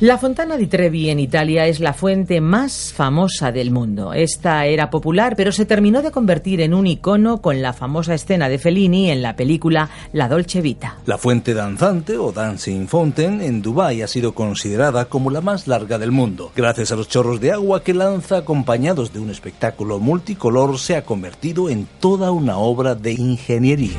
La Fontana di Trevi en Italia es la fuente más famosa del mundo. Esta era popular, pero se terminó de convertir en un icono con la famosa escena de Fellini en la película La Dolce Vita. La fuente danzante o Dancing Fountain en Dubái ha sido considerada como la más larga del mundo. Gracias a los chorros de agua que lanza acompañados de un espectáculo multicolor, se ha convertido en toda una obra de ingeniería.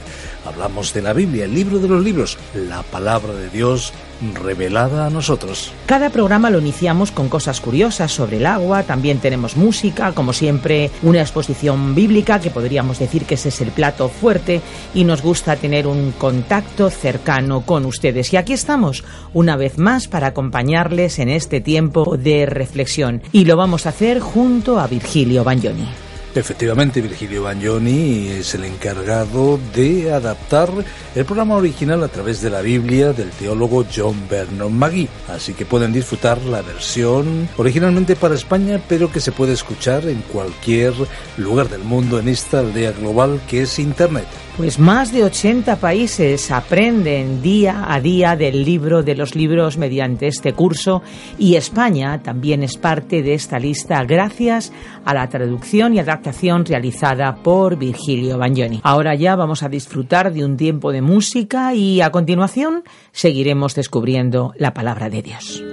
Hablamos de la Biblia, el libro de los libros, la palabra de Dios revelada a nosotros. Cada programa lo iniciamos con cosas curiosas sobre el agua, también tenemos música, como siempre una exposición bíblica, que podríamos decir que ese es el plato fuerte, y nos gusta tener un contacto cercano con ustedes. Y aquí estamos, una vez más, para acompañarles en este tiempo de reflexión, y lo vamos a hacer junto a Virgilio Bagnoni. Efectivamente, Virgilio Bagnoni es el encargado de adaptar el programa original a través de la Biblia del teólogo John Vernon Magee. Así que pueden disfrutar la versión originalmente para España, pero que se puede escuchar en cualquier lugar del mundo en esta aldea global que es Internet. Pues más de 80 países aprenden día a día del libro de los libros mediante este curso y España también es parte de esta lista gracias a la traducción y adaptación realizada por Virgilio Bagnoni. Ahora ya vamos a disfrutar de un tiempo de música y a continuación seguiremos descubriendo la palabra de Dios.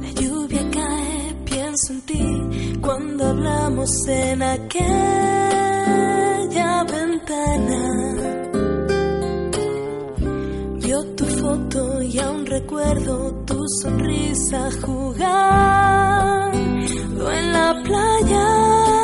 La lluvia cae, pienso en ti cuando hablamos en aquella ventana. Vio tu foto y aún recuerdo tu sonrisa jugando en la playa.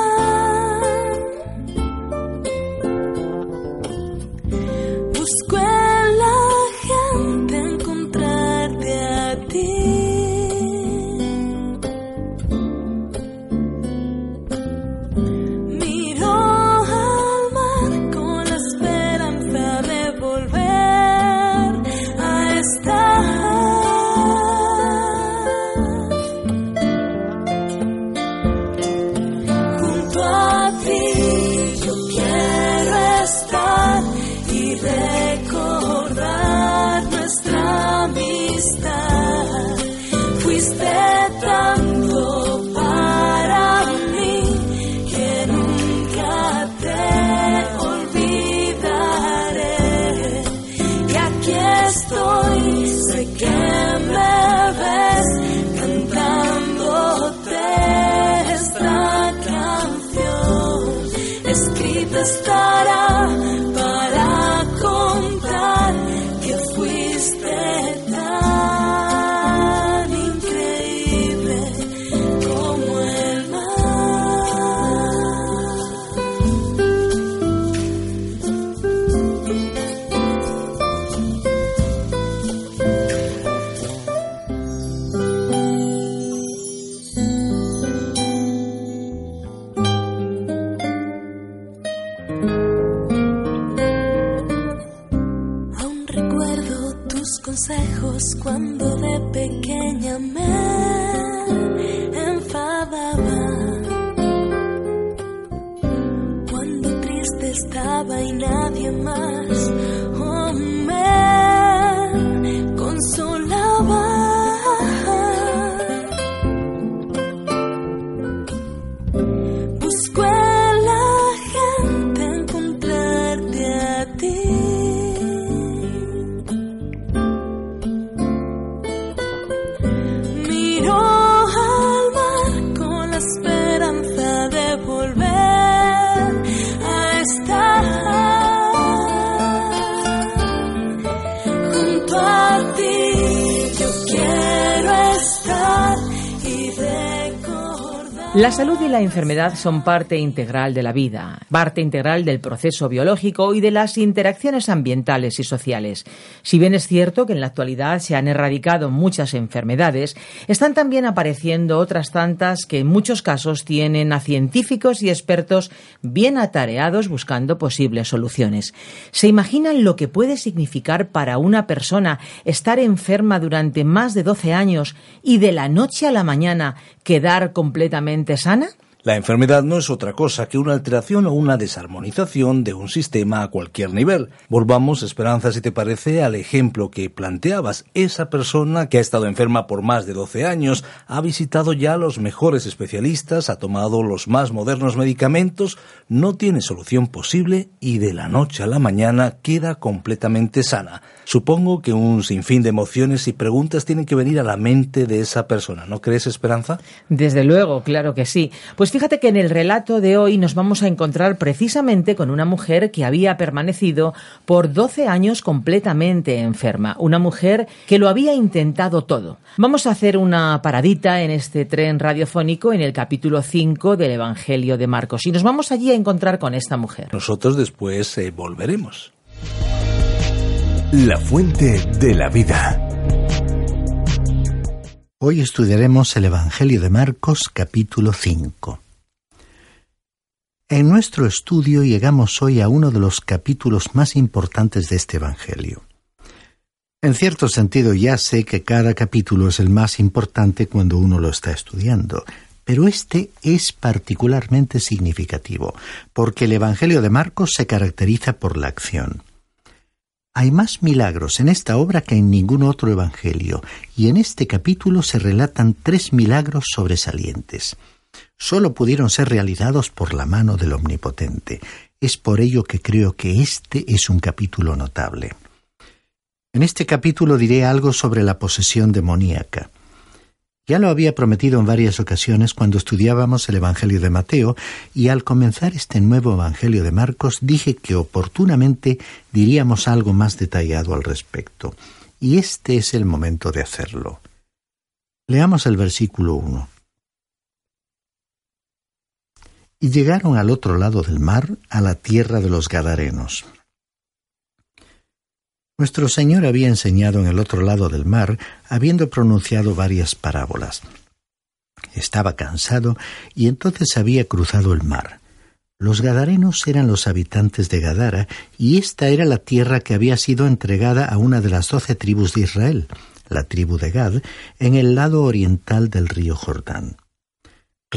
La salud y la enfermedad son parte integral de la vida, parte integral del proceso biológico y de las interacciones ambientales y sociales. Si bien es cierto que en la actualidad se han erradicado muchas enfermedades, están también apareciendo otras tantas que en muchos casos tienen a científicos y expertos bien atareados buscando posibles soluciones. ¿Se imaginan lo que puede significar para una persona estar enferma durante más de 12 años y de la noche a la mañana quedar completamente sana? La enfermedad no es otra cosa que una alteración o una desarmonización de un sistema a cualquier nivel. Volvamos, Esperanza, si te parece, al ejemplo que planteabas. Esa persona que ha estado enferma por más de 12 años ha visitado ya los mejores especialistas, ha tomado los más modernos medicamentos, no tiene solución posible y de la noche a la mañana queda completamente sana. Supongo que un sinfín de emociones y preguntas tienen que venir a la mente de esa persona. ¿No crees, Esperanza? Desde luego, claro que sí. Pues fíjate que en el relato de hoy nos vamos a encontrar precisamente con una mujer que había permanecido por 12 años completamente enferma. Una mujer que lo había intentado todo. Vamos a hacer una paradita en este tren radiofónico en el capítulo 5 del Evangelio de Marcos y nos vamos allí a encontrar con esta mujer. Nosotros después eh, volveremos. La fuente de la vida. Hoy estudiaremos el Evangelio de Marcos capítulo 5. En nuestro estudio llegamos hoy a uno de los capítulos más importantes de este Evangelio. En cierto sentido ya sé que cada capítulo es el más importante cuando uno lo está estudiando, pero este es particularmente significativo, porque el Evangelio de Marcos se caracteriza por la acción. Hay más milagros en esta obra que en ningún otro Evangelio, y en este capítulo se relatan tres milagros sobresalientes. Solo pudieron ser realizados por la mano del Omnipotente. Es por ello que creo que este es un capítulo notable. En este capítulo diré algo sobre la posesión demoníaca. Ya lo había prometido en varias ocasiones cuando estudiábamos el Evangelio de Mateo, y al comenzar este nuevo Evangelio de Marcos dije que oportunamente diríamos algo más detallado al respecto, y este es el momento de hacerlo. Leamos el versículo 1. Y llegaron al otro lado del mar, a la tierra de los Gadarenos. Nuestro Señor había enseñado en el otro lado del mar, habiendo pronunciado varias parábolas. Estaba cansado y entonces había cruzado el mar. Los Gadarenos eran los habitantes de Gadara, y esta era la tierra que había sido entregada a una de las doce tribus de Israel, la tribu de Gad, en el lado oriental del río Jordán.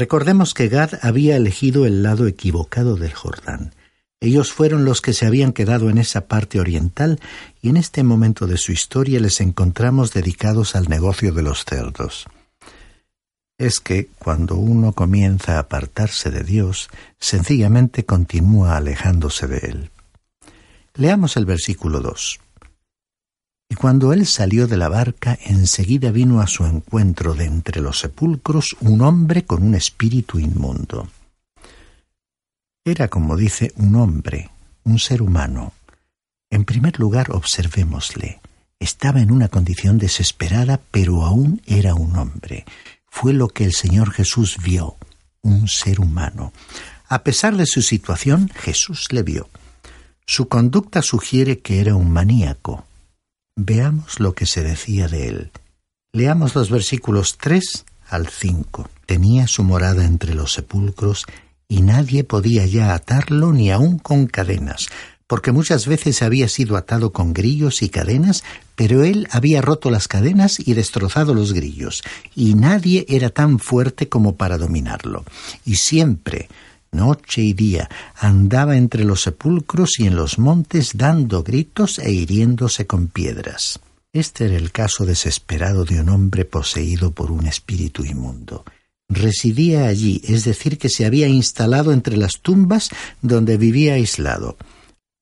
Recordemos que Gad había elegido el lado equivocado del Jordán. Ellos fueron los que se habían quedado en esa parte oriental y en este momento de su historia les encontramos dedicados al negocio de los cerdos. Es que cuando uno comienza a apartarse de Dios, sencillamente continúa alejándose de Él. Leamos el versículo 2. Y cuando él salió de la barca, enseguida vino a su encuentro de entre los sepulcros un hombre con un espíritu inmundo. Era, como dice, un hombre, un ser humano. En primer lugar, observémosle. Estaba en una condición desesperada, pero aún era un hombre. Fue lo que el Señor Jesús vio, un ser humano. A pesar de su situación, Jesús le vio. Su conducta sugiere que era un maníaco. Veamos lo que se decía de él. Leamos los versículos 3 al 5. Tenía su morada entre los sepulcros y nadie podía ya atarlo ni aun con cadenas, porque muchas veces había sido atado con grillos y cadenas, pero él había roto las cadenas y destrozado los grillos, y nadie era tan fuerte como para dominarlo. Y siempre, noche y día, andaba entre los sepulcros y en los montes dando gritos e hiriéndose con piedras. Este era el caso desesperado de un hombre poseído por un espíritu inmundo. Residía allí, es decir, que se había instalado entre las tumbas donde vivía aislado.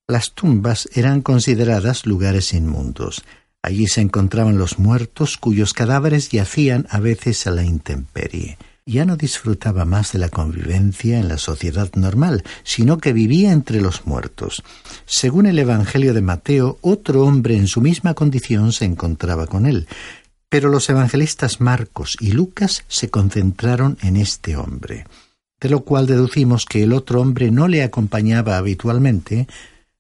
Las tumbas eran consideradas lugares inmundos. Allí se encontraban los muertos cuyos cadáveres yacían a veces a la intemperie. Ya no disfrutaba más de la convivencia en la sociedad normal, sino que vivía entre los muertos. Según el Evangelio de Mateo, otro hombre en su misma condición se encontraba con él, pero los evangelistas Marcos y Lucas se concentraron en este hombre, de lo cual deducimos que el otro hombre no le acompañaba habitualmente,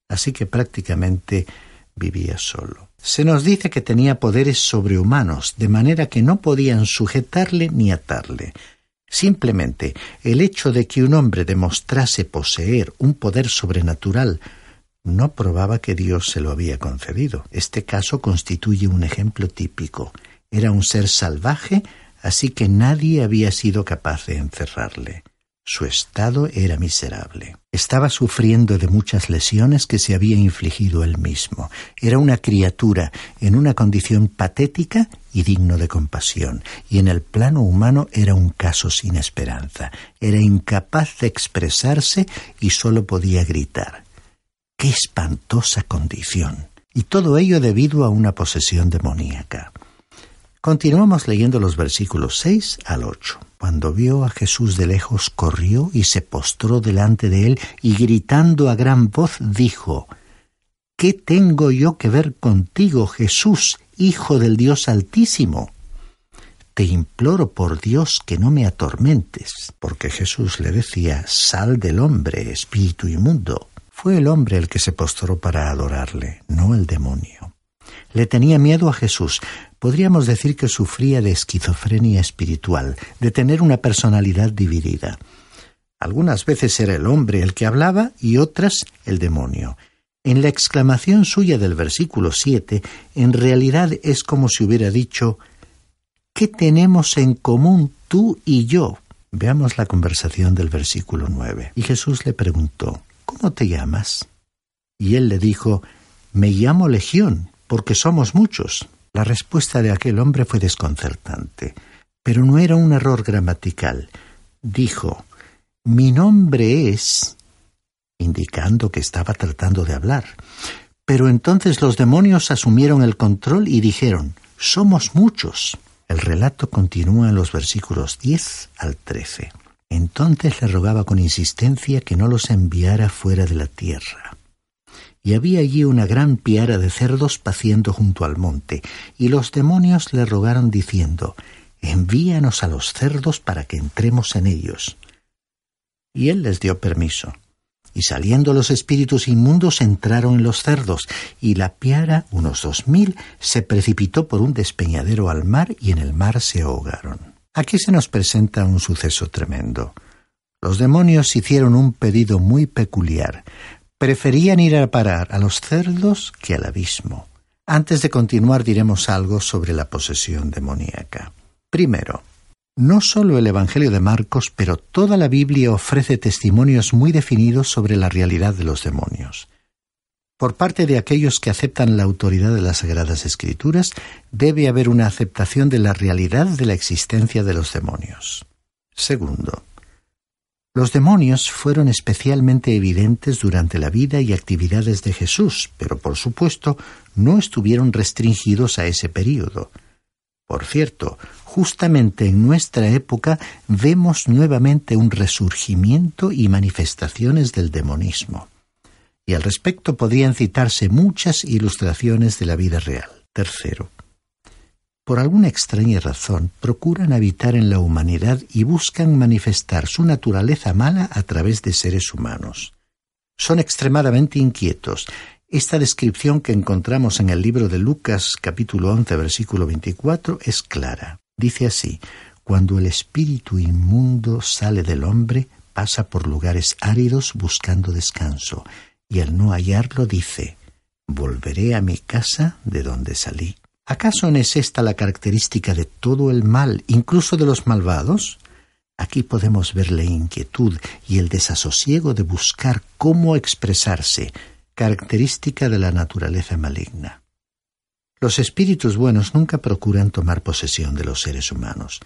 así que prácticamente vivía solo. Se nos dice que tenía poderes sobrehumanos, de manera que no podían sujetarle ni atarle. Simplemente el hecho de que un hombre demostrase poseer un poder sobrenatural no probaba que Dios se lo había concedido. Este caso constituye un ejemplo típico. Era un ser salvaje, así que nadie había sido capaz de encerrarle. Su estado era miserable. Estaba sufriendo de muchas lesiones que se había infligido él mismo. Era una criatura en una condición patética y digno de compasión, y en el plano humano era un caso sin esperanza. Era incapaz de expresarse y sólo podía gritar. ¡Qué espantosa condición! Y todo ello debido a una posesión demoníaca. Continuamos leyendo los versículos 6 al 8. Cuando vio a Jesús de lejos, corrió y se postró delante de él y gritando a gran voz dijo, ¿Qué tengo yo que ver contigo, Jesús, Hijo del Dios Altísimo? Te imploro por Dios que no me atormentes, porque Jesús le decía, Sal del hombre, espíritu inmundo. Fue el hombre el que se postró para adorarle, no el demonio. Le tenía miedo a Jesús, podríamos decir que sufría de esquizofrenia espiritual, de tener una personalidad dividida. Algunas veces era el hombre el que hablaba y otras el demonio. En la exclamación suya del versículo siete, en realidad es como si hubiera dicho ¿Qué tenemos en común tú y yo? Veamos la conversación del versículo nueve. Y Jesús le preguntó ¿Cómo te llamas? Y él le dijo Me llamo Legión, porque somos muchos. La respuesta de aquel hombre fue desconcertante, pero no era un error gramatical. Dijo, Mi nombre es, indicando que estaba tratando de hablar. Pero entonces los demonios asumieron el control y dijeron, Somos muchos. El relato continúa en los versículos 10 al 13. Entonces le rogaba con insistencia que no los enviara fuera de la tierra y había allí una gran piara de cerdos paciendo junto al monte, y los demonios le rogaron diciendo, Envíanos a los cerdos para que entremos en ellos. Y él les dio permiso. Y saliendo los espíritus inmundos entraron en los cerdos, y la piara, unos dos mil, se precipitó por un despeñadero al mar y en el mar se ahogaron. Aquí se nos presenta un suceso tremendo. Los demonios hicieron un pedido muy peculiar, preferían ir a parar a los cerdos que al abismo. Antes de continuar diremos algo sobre la posesión demoníaca. Primero, no solo el Evangelio de Marcos, pero toda la Biblia ofrece testimonios muy definidos sobre la realidad de los demonios. Por parte de aquellos que aceptan la autoridad de las Sagradas Escrituras, debe haber una aceptación de la realidad de la existencia de los demonios. Segundo, los demonios fueron especialmente evidentes durante la vida y actividades de Jesús, pero por supuesto no estuvieron restringidos a ese período. Por cierto, justamente en nuestra época vemos nuevamente un resurgimiento y manifestaciones del demonismo. Y al respecto podrían citarse muchas ilustraciones de la vida real. Tercero, por alguna extraña razón, procuran habitar en la humanidad y buscan manifestar su naturaleza mala a través de seres humanos. Son extremadamente inquietos. Esta descripción que encontramos en el libro de Lucas capítulo 11 versículo 24 es clara. Dice así, Cuando el espíritu inmundo sale del hombre, pasa por lugares áridos buscando descanso, y al no hallarlo dice, volveré a mi casa de donde salí. ¿Acaso no es esta la característica de todo el mal, incluso de los malvados? Aquí podemos ver la inquietud y el desasosiego de buscar cómo expresarse, característica de la naturaleza maligna. Los espíritus buenos nunca procuran tomar posesión de los seres humanos.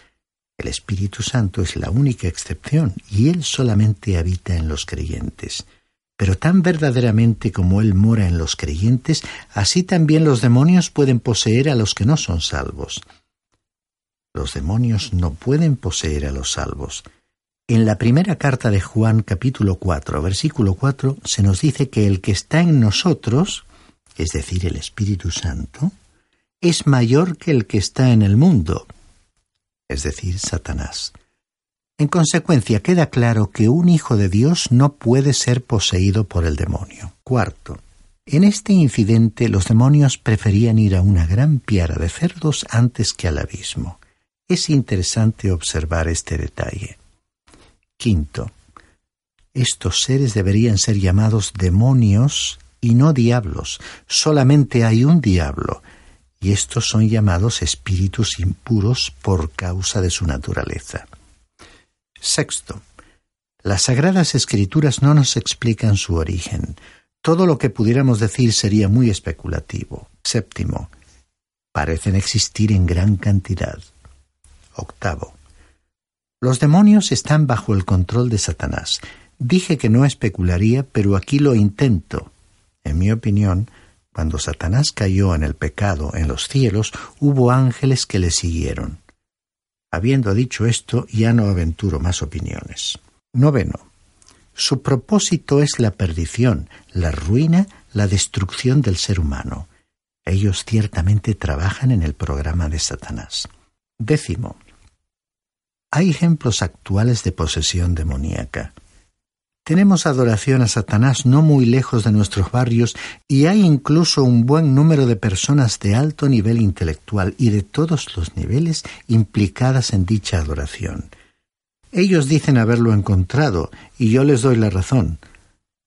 El Espíritu Santo es la única excepción y Él solamente habita en los creyentes. Pero tan verdaderamente como Él mora en los creyentes, así también los demonios pueden poseer a los que no son salvos. Los demonios no pueden poseer a los salvos. En la primera carta de Juan capítulo 4, versículo 4, se nos dice que el que está en nosotros, es decir, el Espíritu Santo, es mayor que el que está en el mundo, es decir, Satanás. En consecuencia, queda claro que un hijo de Dios no puede ser poseído por el demonio. Cuarto, en este incidente los demonios preferían ir a una gran piara de cerdos antes que al abismo. Es interesante observar este detalle. Quinto, estos seres deberían ser llamados demonios y no diablos. Solamente hay un diablo, y estos son llamados espíritus impuros por causa de su naturaleza. Sexto, las sagradas escrituras no nos explican su origen. Todo lo que pudiéramos decir sería muy especulativo. Séptimo, parecen existir en gran cantidad. Octavo, los demonios están bajo el control de Satanás. Dije que no especularía, pero aquí lo intento. En mi opinión, cuando Satanás cayó en el pecado en los cielos, hubo ángeles que le siguieron. Habiendo dicho esto, ya no aventuro más opiniones. Noveno. Su propósito es la perdición, la ruina, la destrucción del ser humano. Ellos ciertamente trabajan en el programa de Satanás. Décimo. Hay ejemplos actuales de posesión demoníaca. Tenemos adoración a Satanás no muy lejos de nuestros barrios y hay incluso un buen número de personas de alto nivel intelectual y de todos los niveles implicadas en dicha adoración. Ellos dicen haberlo encontrado y yo les doy la razón.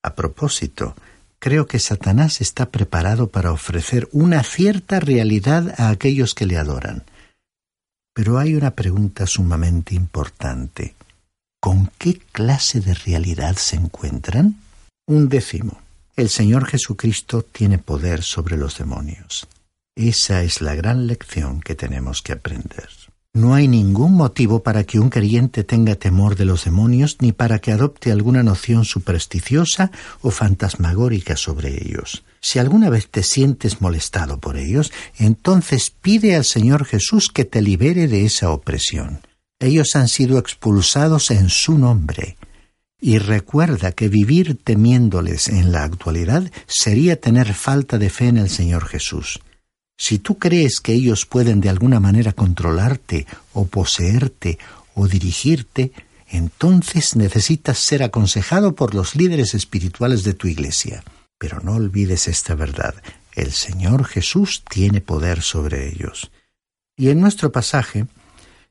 A propósito, creo que Satanás está preparado para ofrecer una cierta realidad a aquellos que le adoran. Pero hay una pregunta sumamente importante. ¿Con qué clase de realidad se encuentran? Un décimo. El Señor Jesucristo tiene poder sobre los demonios. Esa es la gran lección que tenemos que aprender. No hay ningún motivo para que un creyente tenga temor de los demonios ni para que adopte alguna noción supersticiosa o fantasmagórica sobre ellos. Si alguna vez te sientes molestado por ellos, entonces pide al Señor Jesús que te libere de esa opresión. Ellos han sido expulsados en su nombre. Y recuerda que vivir temiéndoles en la actualidad sería tener falta de fe en el Señor Jesús. Si tú crees que ellos pueden de alguna manera controlarte o poseerte o dirigirte, entonces necesitas ser aconsejado por los líderes espirituales de tu iglesia. Pero no olvides esta verdad. El Señor Jesús tiene poder sobre ellos. Y en nuestro pasaje,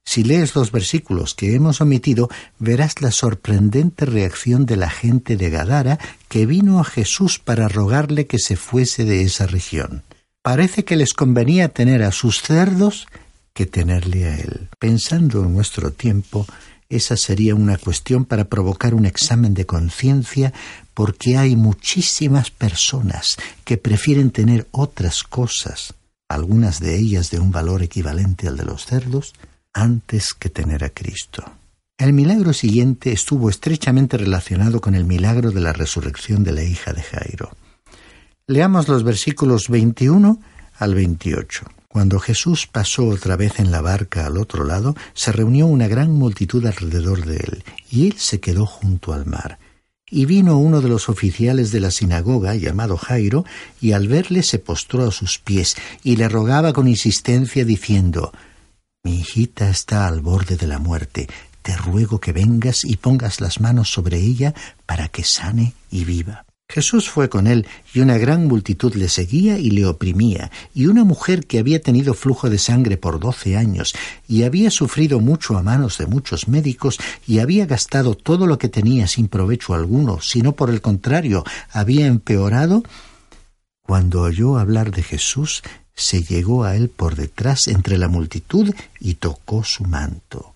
si lees los versículos que hemos omitido, verás la sorprendente reacción de la gente de Gadara que vino a Jesús para rogarle que se fuese de esa región. Parece que les convenía tener a sus cerdos que tenerle a él. Pensando en nuestro tiempo, esa sería una cuestión para provocar un examen de conciencia porque hay muchísimas personas que prefieren tener otras cosas, algunas de ellas de un valor equivalente al de los cerdos, antes que tener a Cristo. El milagro siguiente estuvo estrechamente relacionado con el milagro de la resurrección de la hija de Jairo. Leamos los versículos 21 al 28. Cuando Jesús pasó otra vez en la barca al otro lado, se reunió una gran multitud alrededor de él, y él se quedó junto al mar. Y vino uno de los oficiales de la sinagoga, llamado Jairo, y al verle se postró a sus pies, y le rogaba con insistencia, diciendo mi hijita está al borde de la muerte. Te ruego que vengas y pongas las manos sobre ella para que sane y viva. Jesús fue con él, y una gran multitud le seguía y le oprimía, y una mujer que había tenido flujo de sangre por doce años, y había sufrido mucho a manos de muchos médicos, y había gastado todo lo que tenía sin provecho alguno, sino por el contrario, había empeorado, cuando oyó hablar de Jesús, se llegó a él por detrás entre la multitud y tocó su manto,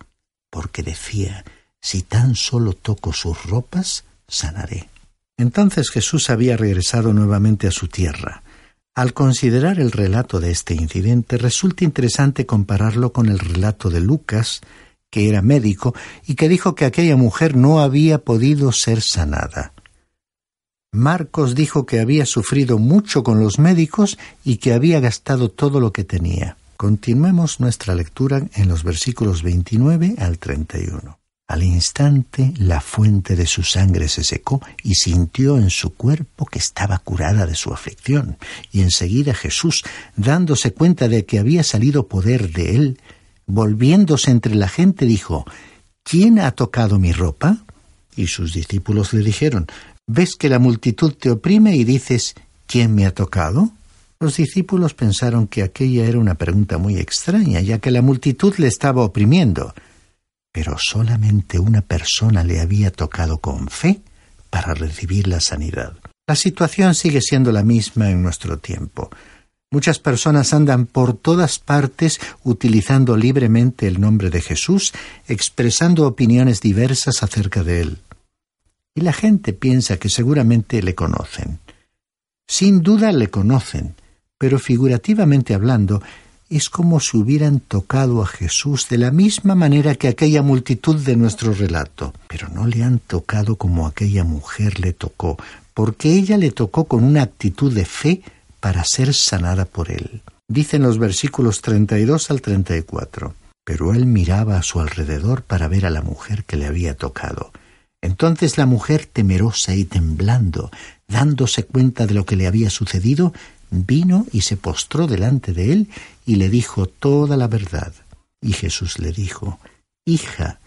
porque decía, si tan solo toco sus ropas, sanaré. Entonces Jesús había regresado nuevamente a su tierra. Al considerar el relato de este incidente, resulta interesante compararlo con el relato de Lucas, que era médico y que dijo que aquella mujer no había podido ser sanada. Marcos dijo que había sufrido mucho con los médicos y que había gastado todo lo que tenía. Continuemos nuestra lectura en los versículos 29 al 31. Al instante la fuente de su sangre se secó y sintió en su cuerpo que estaba curada de su aflicción. Y enseguida Jesús, dándose cuenta de que había salido poder de él, volviéndose entre la gente, dijo, ¿Quién ha tocado mi ropa? Y sus discípulos le dijeron, ¿Ves que la multitud te oprime y dices, ¿quién me ha tocado? Los discípulos pensaron que aquella era una pregunta muy extraña, ya que la multitud le estaba oprimiendo pero solamente una persona le había tocado con fe para recibir la sanidad. La situación sigue siendo la misma en nuestro tiempo. Muchas personas andan por todas partes utilizando libremente el nombre de Jesús, expresando opiniones diversas acerca de él. Y la gente piensa que seguramente le conocen. Sin duda le conocen, pero figurativamente hablando, es como si hubieran tocado a Jesús de la misma manera que aquella multitud de nuestro relato, pero no le han tocado como aquella mujer le tocó, porque ella le tocó con una actitud de fe para ser sanada por él. Dicen los versículos 32 al 34. Pero él miraba a su alrededor para ver a la mujer que le había tocado. Entonces la mujer, temerosa y temblando, dándose cuenta de lo que le había sucedido, vino y se postró delante de él y le dijo toda la verdad. Y Jesús le dijo, Hija,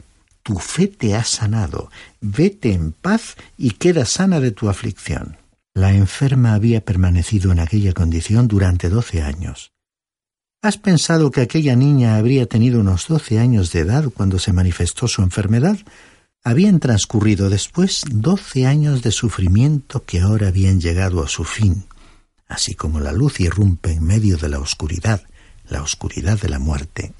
tu fe te ha sanado, vete en paz y queda sana de tu aflicción. La enferma había permanecido en aquella condición durante doce años. ¿Has pensado que aquella niña habría tenido unos doce años de edad cuando se manifestó su enfermedad? Habían transcurrido después doce años de sufrimiento que ahora habían llegado a su fin así como la luz irrumpe en medio de la oscuridad, la oscuridad de la muerte.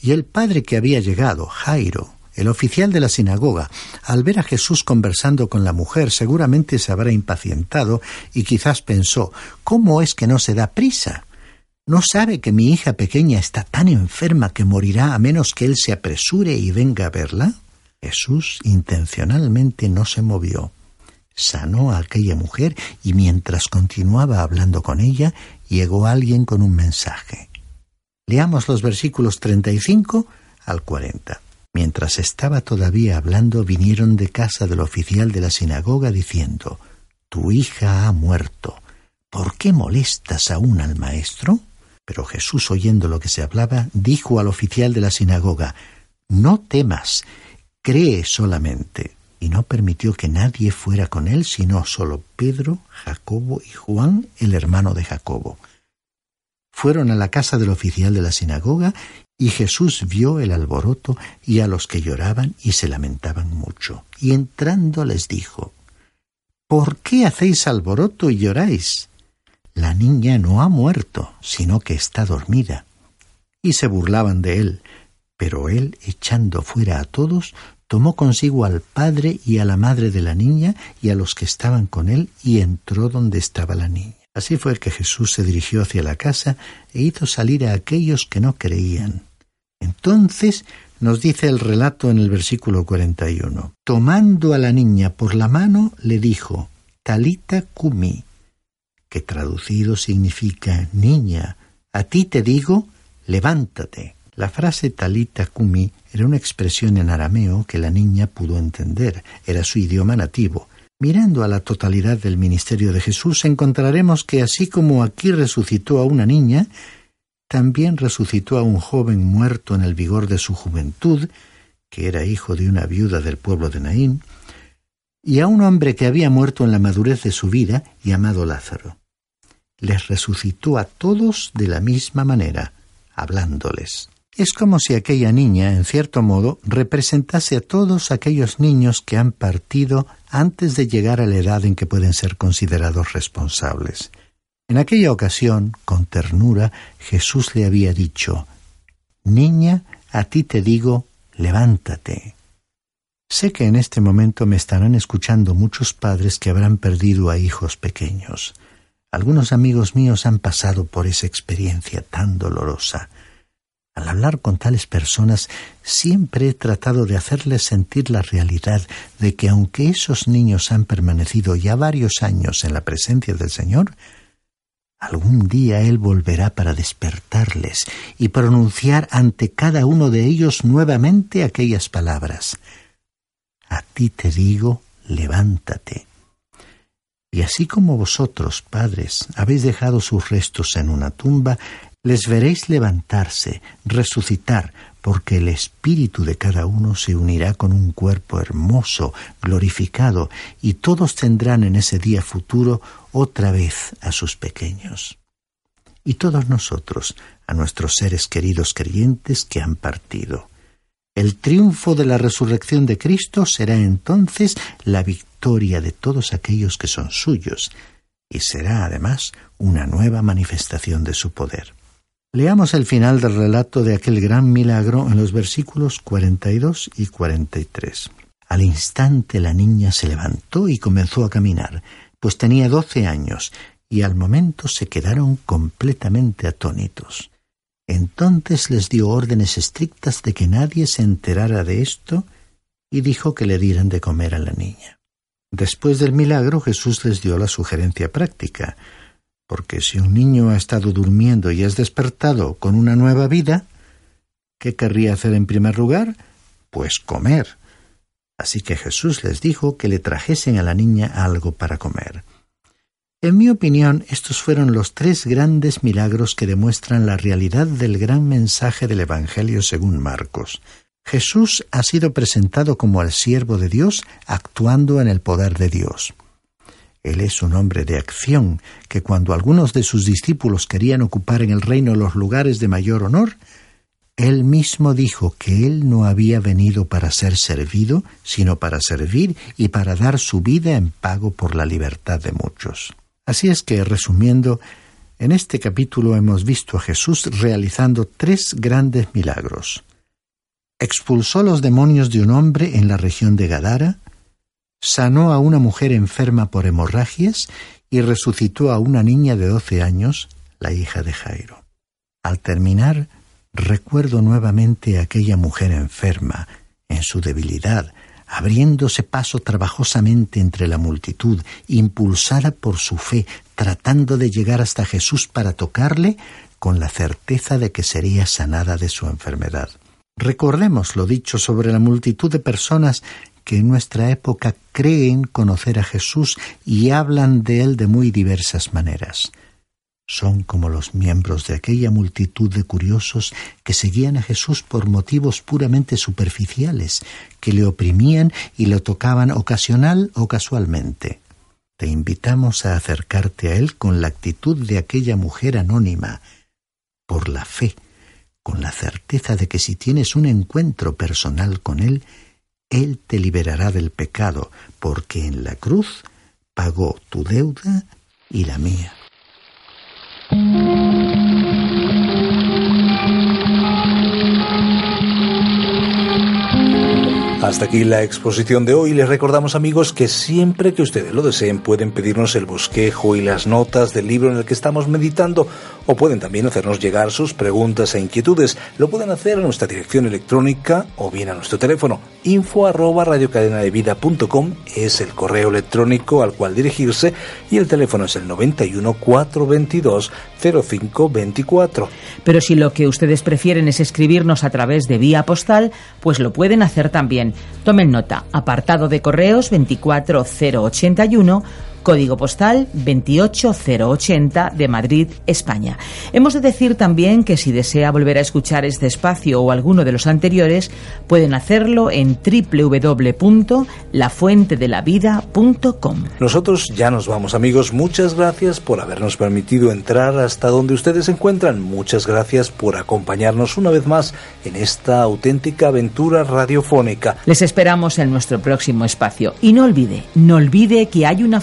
Y el padre que había llegado, Jairo, el oficial de la sinagoga, al ver a Jesús conversando con la mujer, seguramente se habrá impacientado y quizás pensó ¿Cómo es que no se da prisa? ¿No sabe que mi hija pequeña está tan enferma que morirá a menos que él se apresure y venga a verla? Jesús intencionalmente no se movió sanó a aquella mujer y mientras continuaba hablando con ella, llegó alguien con un mensaje. Leamos los versículos 35 al 40. Mientras estaba todavía hablando, vinieron de casa del oficial de la sinagoga diciendo, Tu hija ha muerto. ¿Por qué molestas aún al maestro? Pero Jesús, oyendo lo que se hablaba, dijo al oficial de la sinagoga, No temas, cree solamente y no permitió que nadie fuera con él sino solo Pedro, Jacobo y Juan, el hermano de Jacobo. Fueron a la casa del oficial de la sinagoga y Jesús vio el alboroto y a los que lloraban y se lamentaban mucho. Y entrando les dijo, ¿Por qué hacéis alboroto y lloráis? La niña no ha muerto, sino que está dormida. Y se burlaban de él, pero él, echando fuera a todos, tomó consigo al padre y a la madre de la niña y a los que estaban con él y entró donde estaba la niña. Así fue que Jesús se dirigió hacia la casa e hizo salir a aquellos que no creían. Entonces nos dice el relato en el versículo 41. Tomando a la niña por la mano, le dijo, Talita cumi, que traducido significa niña, a ti te digo, levántate. La frase talita kumi era una expresión en arameo que la niña pudo entender, era su idioma nativo. Mirando a la totalidad del ministerio de Jesús, encontraremos que así como aquí resucitó a una niña, también resucitó a un joven muerto en el vigor de su juventud, que era hijo de una viuda del pueblo de Naín, y a un hombre que había muerto en la madurez de su vida, llamado Lázaro. Les resucitó a todos de la misma manera, hablándoles. Es como si aquella niña, en cierto modo, representase a todos aquellos niños que han partido antes de llegar a la edad en que pueden ser considerados responsables. En aquella ocasión, con ternura, Jesús le había dicho, Niña, a ti te digo, levántate. Sé que en este momento me estarán escuchando muchos padres que habrán perdido a hijos pequeños. Algunos amigos míos han pasado por esa experiencia tan dolorosa. Al hablar con tales personas siempre he tratado de hacerles sentir la realidad de que aunque esos niños han permanecido ya varios años en la presencia del Señor, algún día Él volverá para despertarles y pronunciar ante cada uno de ellos nuevamente aquellas palabras. A ti te digo, levántate. Y así como vosotros, padres, habéis dejado sus restos en una tumba, les veréis levantarse, resucitar, porque el espíritu de cada uno se unirá con un cuerpo hermoso, glorificado, y todos tendrán en ese día futuro otra vez a sus pequeños. Y todos nosotros, a nuestros seres queridos creyentes que han partido. El triunfo de la resurrección de Cristo será entonces la victoria de todos aquellos que son suyos, y será además una nueva manifestación de su poder. Leamos el final del relato de aquel gran milagro en los versículos 42 y 43. Al instante la niña se levantó y comenzó a caminar, pues tenía doce años, y al momento se quedaron completamente atónitos. Entonces les dio órdenes estrictas de que nadie se enterara de esto y dijo que le dieran de comer a la niña. Después del milagro Jesús les dio la sugerencia práctica porque si un niño ha estado durmiendo y es despertado con una nueva vida, ¿qué querría hacer en primer lugar? Pues comer. Así que Jesús les dijo que le trajesen a la niña algo para comer. En mi opinión, estos fueron los tres grandes milagros que demuestran la realidad del gran mensaje del Evangelio según Marcos. Jesús ha sido presentado como el siervo de Dios actuando en el poder de Dios. Él es un hombre de acción, que cuando algunos de sus discípulos querían ocupar en el reino los lugares de mayor honor, él mismo dijo que él no había venido para ser servido, sino para servir y para dar su vida en pago por la libertad de muchos. Así es que, resumiendo, en este capítulo hemos visto a Jesús realizando tres grandes milagros. Expulsó los demonios de un hombre en la región de Gadara, sanó a una mujer enferma por hemorragias y resucitó a una niña de doce años, la hija de Jairo. Al terminar, recuerdo nuevamente a aquella mujer enferma, en su debilidad, abriéndose paso trabajosamente entre la multitud, impulsada por su fe, tratando de llegar hasta Jesús para tocarle, con la certeza de que sería sanada de su enfermedad. Recordemos lo dicho sobre la multitud de personas que en nuestra época creen conocer a Jesús y hablan de él de muy diversas maneras. Son como los miembros de aquella multitud de curiosos que seguían a Jesús por motivos puramente superficiales, que le oprimían y lo tocaban ocasional o casualmente. Te invitamos a acercarte a Él con la actitud de aquella mujer anónima, por la fe, con la certeza de que si tienes un encuentro personal con Él, él te liberará del pecado, porque en la cruz pagó tu deuda y la mía. Hasta aquí la exposición de hoy. Les recordamos amigos que siempre que ustedes lo deseen pueden pedirnos el bosquejo y las notas del libro en el que estamos meditando o pueden también hacernos llegar sus preguntas e inquietudes. Lo pueden hacer a nuestra dirección electrónica o bien a nuestro teléfono info arroba radiocadenadevida.com es el correo electrónico al cual dirigirse y el teléfono es el 91 422 0524. Pero si lo que ustedes prefieren es escribirnos a través de vía postal, pues lo pueden hacer también. Tomen nota, apartado de correos 24081 código postal 28080 de Madrid, España. Hemos de decir también que si desea volver a escuchar este espacio o alguno de los anteriores, pueden hacerlo en www.lafuentedelavida.com. Nosotros ya nos vamos amigos, muchas gracias por habernos permitido entrar hasta donde ustedes se encuentran, muchas gracias por acompañarnos una vez más en esta auténtica aventura radiofónica. Les esperamos en nuestro próximo espacio y no olvide, no olvide que hay una